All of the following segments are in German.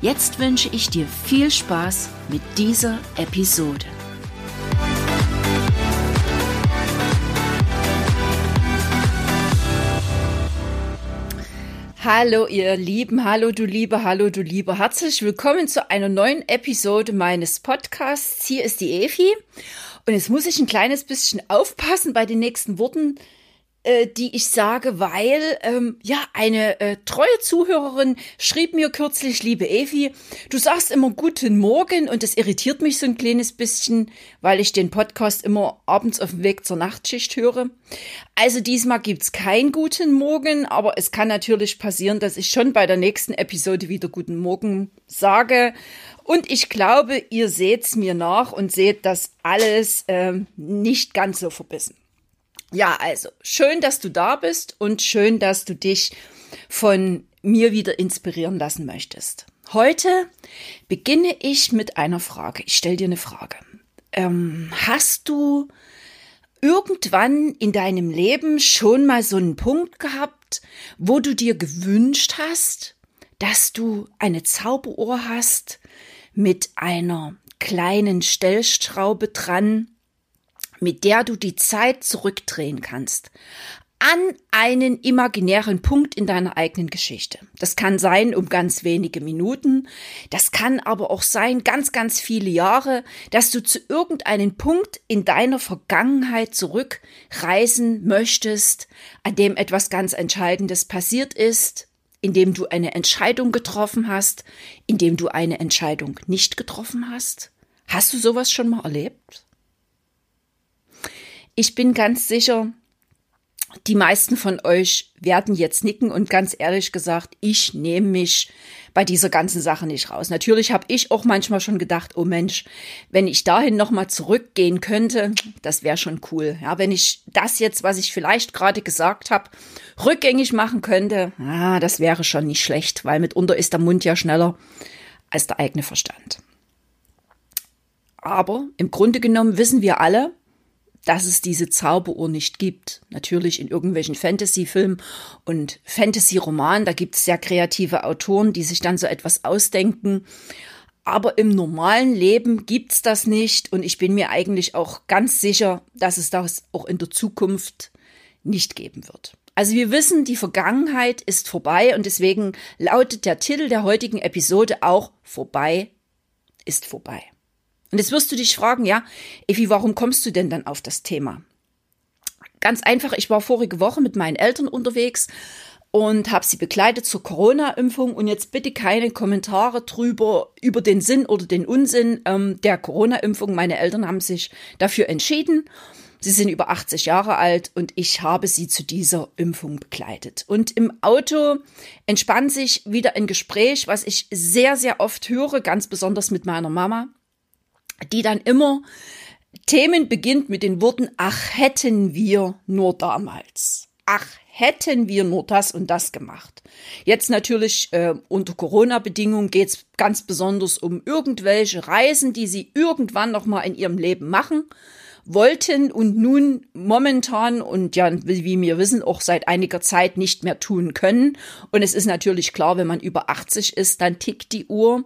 Jetzt wünsche ich dir viel Spaß mit dieser Episode. Hallo ihr Lieben, hallo du Liebe, hallo du Liebe. Herzlich willkommen zu einer neuen Episode meines Podcasts. Hier ist die Efi und jetzt muss ich ein kleines bisschen aufpassen bei den nächsten Worten, äh, die ich sage, weil ähm, ja eine äh, treue Zuhörerin schrieb mir kürzlich, liebe Evi, du sagst immer guten Morgen und das irritiert mich so ein kleines bisschen, weil ich den Podcast immer abends auf dem Weg zur Nachtschicht höre. Also diesmal gibt's kein guten Morgen, aber es kann natürlich passieren, dass ich schon bei der nächsten Episode wieder guten Morgen sage. Und ich glaube, ihr seht's mir nach und seht das alles ähm, nicht ganz so verbissen. Ja, also schön, dass du da bist und schön, dass du dich von mir wieder inspirieren lassen möchtest. Heute beginne ich mit einer Frage. Ich stelle dir eine Frage. Ähm, hast du irgendwann in deinem Leben schon mal so einen Punkt gehabt, wo du dir gewünscht hast, dass du eine Zauberuhr hast mit einer kleinen Stellschraube dran, mit der du die Zeit zurückdrehen kannst an einen imaginären Punkt in deiner eigenen Geschichte. Das kann sein um ganz wenige Minuten, das kann aber auch sein ganz, ganz viele Jahre, dass du zu irgendeinem Punkt in deiner Vergangenheit zurückreisen möchtest, an dem etwas ganz Entscheidendes passiert ist, in dem du eine Entscheidung getroffen hast, in dem du eine Entscheidung nicht getroffen hast. Hast du sowas schon mal erlebt? Ich bin ganz sicher, die meisten von euch werden jetzt nicken und ganz ehrlich gesagt, ich nehme mich bei dieser ganzen Sache nicht raus. Natürlich habe ich auch manchmal schon gedacht, oh Mensch, wenn ich dahin nochmal zurückgehen könnte, das wäre schon cool. Ja, wenn ich das jetzt, was ich vielleicht gerade gesagt habe, rückgängig machen könnte, ah, das wäre schon nicht schlecht, weil mitunter ist der Mund ja schneller als der eigene Verstand. Aber im Grunde genommen wissen wir alle, dass es diese Zauberuhr nicht gibt. Natürlich in irgendwelchen Fantasy-Filmen und Fantasy-Romanen, da gibt es sehr kreative Autoren, die sich dann so etwas ausdenken. Aber im normalen Leben gibt's das nicht und ich bin mir eigentlich auch ganz sicher, dass es das auch in der Zukunft nicht geben wird. Also wir wissen, die Vergangenheit ist vorbei und deswegen lautet der Titel der heutigen Episode auch Vorbei ist vorbei. Und jetzt wirst du dich fragen, ja, Effi, warum kommst du denn dann auf das Thema? Ganz einfach, ich war vorige Woche mit meinen Eltern unterwegs und habe sie begleitet zur Corona-Impfung und jetzt bitte keine Kommentare drüber über den Sinn oder den Unsinn ähm, der Corona-Impfung. Meine Eltern haben sich dafür entschieden. Sie sind über 80 Jahre alt und ich habe sie zu dieser Impfung begleitet. Und im Auto entspann sich wieder ein Gespräch, was ich sehr, sehr oft höre, ganz besonders mit meiner Mama die dann immer Themen beginnt mit den Worten, ach hätten wir nur damals. Ach hätten wir nur das und das gemacht. Jetzt natürlich äh, unter Corona-Bedingungen geht es ganz besonders um irgendwelche Reisen, die sie irgendwann noch mal in ihrem Leben machen wollten und nun momentan und ja, wie wir wissen, auch seit einiger Zeit nicht mehr tun können. Und es ist natürlich klar, wenn man über 80 ist, dann tickt die Uhr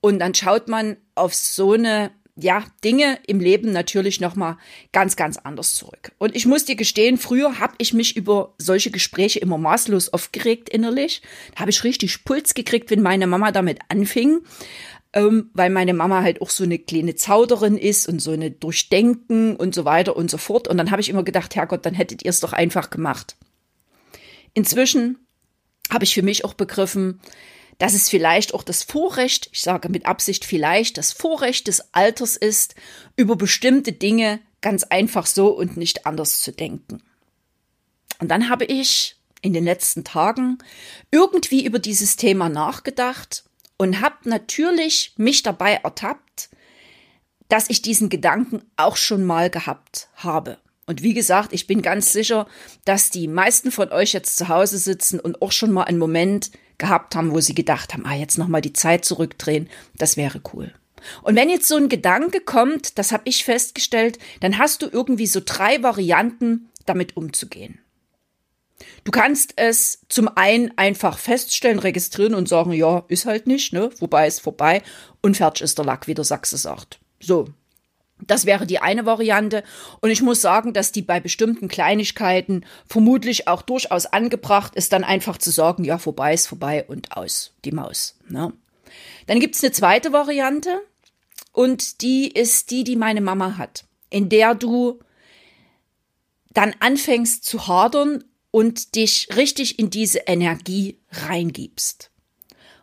und dann schaut man auf so eine ja, Dinge im Leben natürlich nochmal ganz, ganz anders zurück. Und ich muss dir gestehen, früher habe ich mich über solche Gespräche immer maßlos aufgeregt innerlich. Da habe ich richtig Puls gekriegt, wenn meine Mama damit anfing, ähm, weil meine Mama halt auch so eine kleine Zauderin ist und so eine Durchdenken und so weiter und so fort. Und dann habe ich immer gedacht, Herrgott, dann hättet ihr es doch einfach gemacht. Inzwischen habe ich für mich auch begriffen, dass es vielleicht auch das Vorrecht, ich sage mit Absicht vielleicht, das Vorrecht des Alters ist, über bestimmte Dinge ganz einfach so und nicht anders zu denken. Und dann habe ich in den letzten Tagen irgendwie über dieses Thema nachgedacht und habe natürlich mich dabei ertappt, dass ich diesen Gedanken auch schon mal gehabt habe. Und wie gesagt, ich bin ganz sicher, dass die meisten von euch jetzt zu Hause sitzen und auch schon mal einen Moment gehabt haben, wo sie gedacht haben, ah, jetzt noch mal die Zeit zurückdrehen, das wäre cool. Und wenn jetzt so ein Gedanke kommt, das habe ich festgestellt, dann hast du irgendwie so drei Varianten, damit umzugehen. Du kannst es zum einen einfach feststellen, registrieren und sagen, ja, ist halt nicht, ne? Wobei ist vorbei und fertig ist der Lack, wie der Sachse sagt. So. Das wäre die eine Variante. Und ich muss sagen, dass die bei bestimmten Kleinigkeiten vermutlich auch durchaus angebracht ist, dann einfach zu sagen, ja, vorbei ist vorbei und aus, die Maus. Ne? Dann gibt's eine zweite Variante und die ist die, die meine Mama hat, in der du dann anfängst zu hadern und dich richtig in diese Energie reingibst.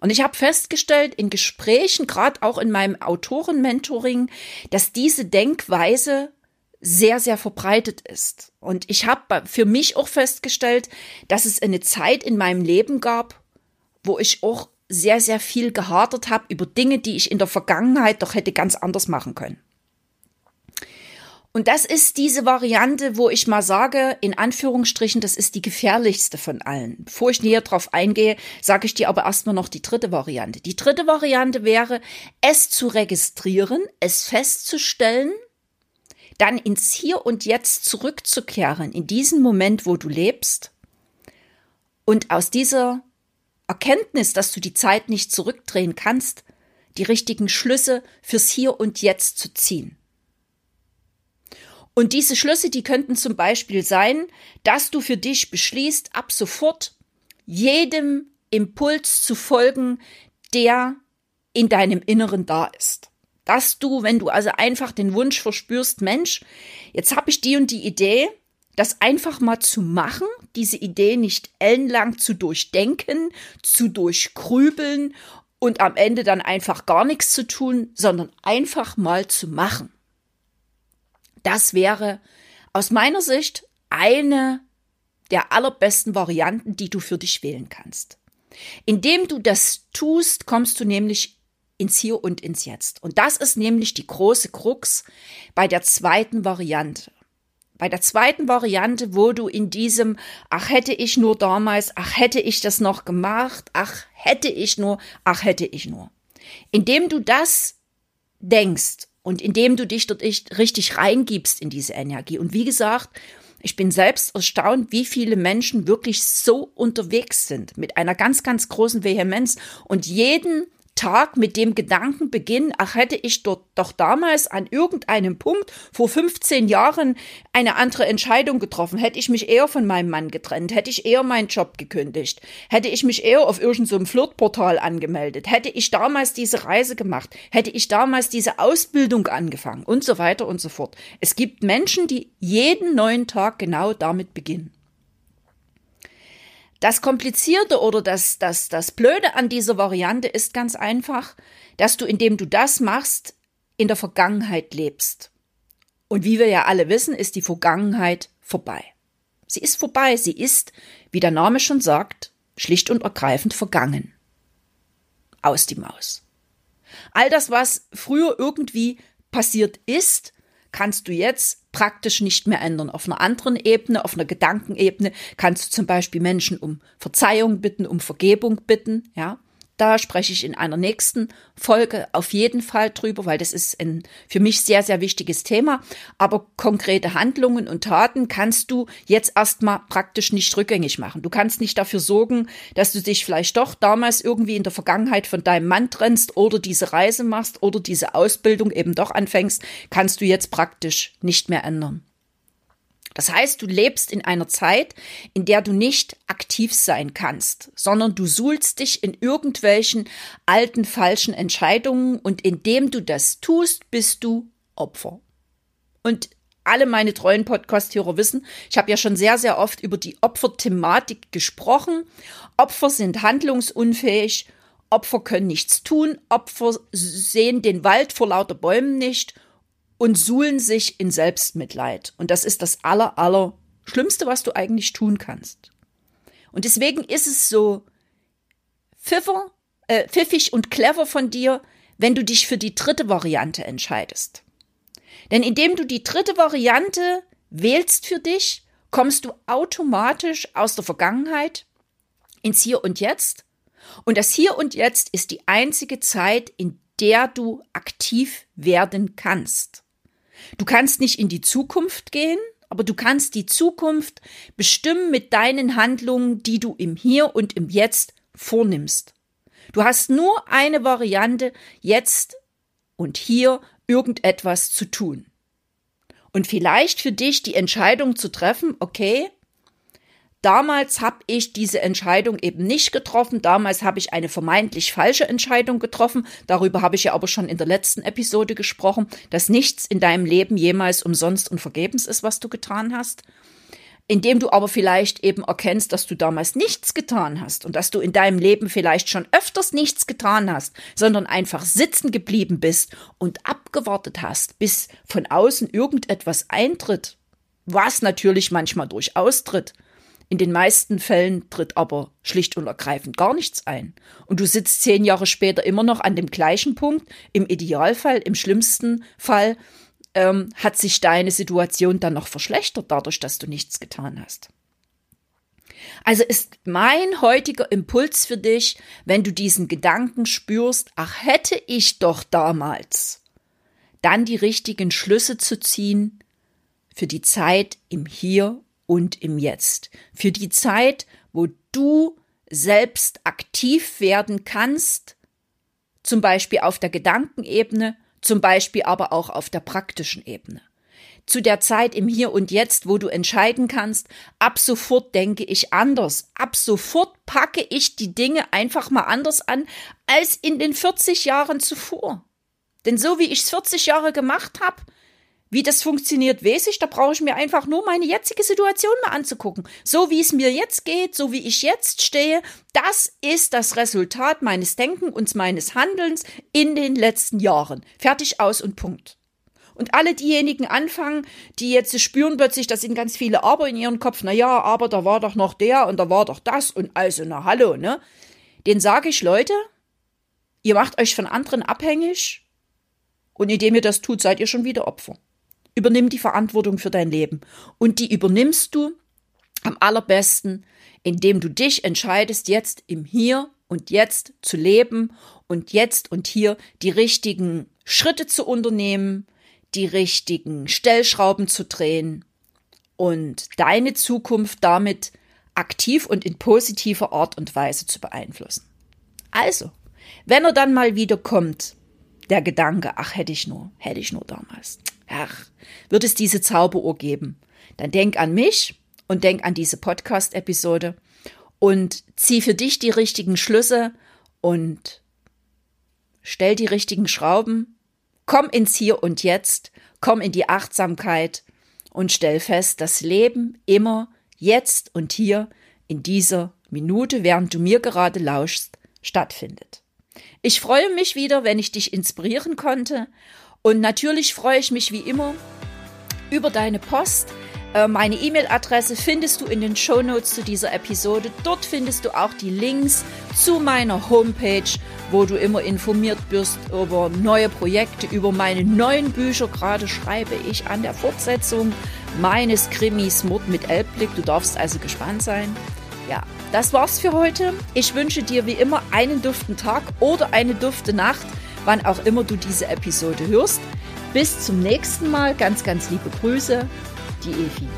Und ich habe festgestellt in Gesprächen, gerade auch in meinem Autorenmentoring, dass diese Denkweise sehr, sehr verbreitet ist. Und ich habe für mich auch festgestellt, dass es eine Zeit in meinem Leben gab, wo ich auch sehr, sehr viel gehadert habe über Dinge, die ich in der Vergangenheit doch hätte ganz anders machen können. Und das ist diese Variante, wo ich mal sage, in Anführungsstrichen, das ist die gefährlichste von allen. Bevor ich näher drauf eingehe, sage ich dir aber erstmal noch die dritte Variante. Die dritte Variante wäre, es zu registrieren, es festzustellen, dann ins Hier und Jetzt zurückzukehren, in diesen Moment, wo du lebst, und aus dieser Erkenntnis, dass du die Zeit nicht zurückdrehen kannst, die richtigen Schlüsse fürs Hier und Jetzt zu ziehen. Und diese Schlüsse, die könnten zum Beispiel sein, dass du für dich beschließt, ab sofort jedem Impuls zu folgen, der in deinem Inneren da ist. Dass du, wenn du also einfach den Wunsch verspürst, Mensch, jetzt habe ich die und die Idee, das einfach mal zu machen, diese Idee nicht ellenlang zu durchdenken, zu durchgrübeln und am Ende dann einfach gar nichts zu tun, sondern einfach mal zu machen. Das wäre aus meiner Sicht eine der allerbesten Varianten, die du für dich wählen kannst. Indem du das tust, kommst du nämlich ins Hier und ins Jetzt. Und das ist nämlich die große Krux bei der zweiten Variante. Bei der zweiten Variante, wo du in diesem, ach hätte ich nur damals, ach hätte ich das noch gemacht, ach hätte ich nur, ach hätte ich nur. Indem du das denkst und indem du dich dort richtig reingibst in diese Energie. Und wie gesagt, ich bin selbst erstaunt, wie viele Menschen wirklich so unterwegs sind mit einer ganz, ganz großen Vehemenz und jeden Tag mit dem Gedanken beginnen, ach hätte ich dort doch damals an irgendeinem Punkt vor 15 Jahren eine andere Entscheidung getroffen, hätte ich mich eher von meinem Mann getrennt, hätte ich eher meinen Job gekündigt, hätte ich mich eher auf irgendeinem so Flirtportal angemeldet, hätte ich damals diese Reise gemacht, hätte ich damals diese Ausbildung angefangen und so weiter und so fort. Es gibt Menschen, die jeden neuen Tag genau damit beginnen. Das Komplizierte oder das, das, das Blöde an dieser Variante ist ganz einfach, dass du, indem du das machst, in der Vergangenheit lebst. Und wie wir ja alle wissen, ist die Vergangenheit vorbei. Sie ist vorbei, sie ist, wie der Name schon sagt, schlicht und ergreifend vergangen. Aus die Maus. All das, was früher irgendwie passiert ist, kannst du jetzt praktisch nicht mehr ändern. Auf einer anderen Ebene, auf einer Gedankenebene kannst du zum Beispiel Menschen um Verzeihung bitten, um Vergebung bitten, ja. Da spreche ich in einer nächsten Folge auf jeden Fall drüber, weil das ist ein für mich sehr, sehr wichtiges Thema. Aber konkrete Handlungen und Taten kannst du jetzt erstmal praktisch nicht rückgängig machen. Du kannst nicht dafür sorgen, dass du dich vielleicht doch damals irgendwie in der Vergangenheit von deinem Mann trennst oder diese Reise machst oder diese Ausbildung eben doch anfängst, kannst du jetzt praktisch nicht mehr ändern. Das heißt, du lebst in einer Zeit, in der du nicht aktiv sein kannst, sondern du suhlst dich in irgendwelchen alten falschen Entscheidungen und indem du das tust, bist du Opfer. Und alle meine treuen Podcast-Hörer wissen, ich habe ja schon sehr, sehr oft über die Opferthematik gesprochen. Opfer sind handlungsunfähig, Opfer können nichts tun, Opfer sehen den Wald vor lauter Bäumen nicht und suhlen sich in Selbstmitleid. Und das ist das aller, aller Schlimmste, was du eigentlich tun kannst. Und deswegen ist es so pfiffer, äh, pfiffig und clever von dir, wenn du dich für die dritte Variante entscheidest. Denn indem du die dritte Variante wählst für dich, kommst du automatisch aus der Vergangenheit ins Hier und Jetzt. Und das Hier und Jetzt ist die einzige Zeit, in der du aktiv werden kannst. Du kannst nicht in die Zukunft gehen, aber du kannst die Zukunft bestimmen mit deinen Handlungen, die du im Hier und im Jetzt vornimmst. Du hast nur eine Variante, jetzt und hier irgendetwas zu tun. Und vielleicht für dich die Entscheidung zu treffen, okay, Damals habe ich diese Entscheidung eben nicht getroffen. Damals habe ich eine vermeintlich falsche Entscheidung getroffen. Darüber habe ich ja aber schon in der letzten Episode gesprochen, dass nichts in deinem Leben jemals umsonst und vergebens ist, was du getan hast indem du aber vielleicht eben erkennst, dass du damals nichts getan hast und dass du in deinem Leben vielleicht schon öfters nichts getan hast, sondern einfach sitzen geblieben bist und abgewartet hast, bis von außen irgendetwas eintritt, was natürlich manchmal durchaus tritt. In den meisten Fällen tritt aber schlicht und ergreifend gar nichts ein. Und du sitzt zehn Jahre später immer noch an dem gleichen Punkt, im Idealfall, im schlimmsten Fall, ähm, hat sich deine Situation dann noch verschlechtert dadurch, dass du nichts getan hast. Also ist mein heutiger Impuls für dich, wenn du diesen Gedanken spürst, ach hätte ich doch damals, dann die richtigen Schlüsse zu ziehen für die Zeit im Hier und im Jetzt, für die Zeit, wo du selbst aktiv werden kannst, zum Beispiel auf der Gedankenebene zum Beispiel aber auch auf der praktischen Ebene. Zu der Zeit im Hier und Jetzt, wo du entscheiden kannst, ab sofort denke ich anders, ab sofort packe ich die Dinge einfach mal anders an als in den 40 Jahren zuvor. Denn so wie ich es 40 Jahre gemacht habe, wie das funktioniert, weiß ich, da brauche ich mir einfach nur meine jetzige Situation mal anzugucken. So wie es mir jetzt geht, so wie ich jetzt stehe, das ist das Resultat meines Denkens und meines Handelns in den letzten Jahren. Fertig aus und Punkt. Und alle diejenigen anfangen, die jetzt spüren plötzlich, da sind ganz viele Aber in ihrem Kopf, na ja, aber da war doch noch der und da war doch das und also, na hallo, ne? Den sage ich, Leute, ihr macht euch von anderen abhängig und indem ihr das tut, seid ihr schon wieder Opfer. Übernimm die Verantwortung für dein Leben. Und die übernimmst du am allerbesten, indem du dich entscheidest, jetzt im Hier und Jetzt zu leben und jetzt und hier die richtigen Schritte zu unternehmen, die richtigen Stellschrauben zu drehen und deine Zukunft damit aktiv und in positiver Art und Weise zu beeinflussen. Also, wenn er dann mal wieder kommt, der Gedanke, ach hätte ich nur, hätte ich nur damals. Ach, wird es diese Zauberuhr geben? Dann denk an mich und denk an diese Podcast-Episode und zieh für dich die richtigen Schlüsse und stell die richtigen Schrauben. Komm ins Hier und Jetzt, komm in die Achtsamkeit und stell fest, das Leben immer jetzt und hier in dieser Minute, während du mir gerade lauschst, stattfindet. Ich freue mich wieder, wenn ich dich inspirieren konnte. Und natürlich freue ich mich wie immer über deine Post. Äh, meine E-Mail-Adresse findest du in den Show Notes zu dieser Episode. Dort findest du auch die Links zu meiner Homepage, wo du immer informiert wirst über neue Projekte, über meine neuen Bücher. Gerade schreibe ich an der Fortsetzung meines Krimis Mord mit Elbblick. Du darfst also gespannt sein. Ja, das war's für heute. Ich wünsche dir wie immer einen duften Tag oder eine dufte Nacht, wann auch immer du diese Episode hörst. Bis zum nächsten Mal. Ganz, ganz liebe Grüße. Die Evi.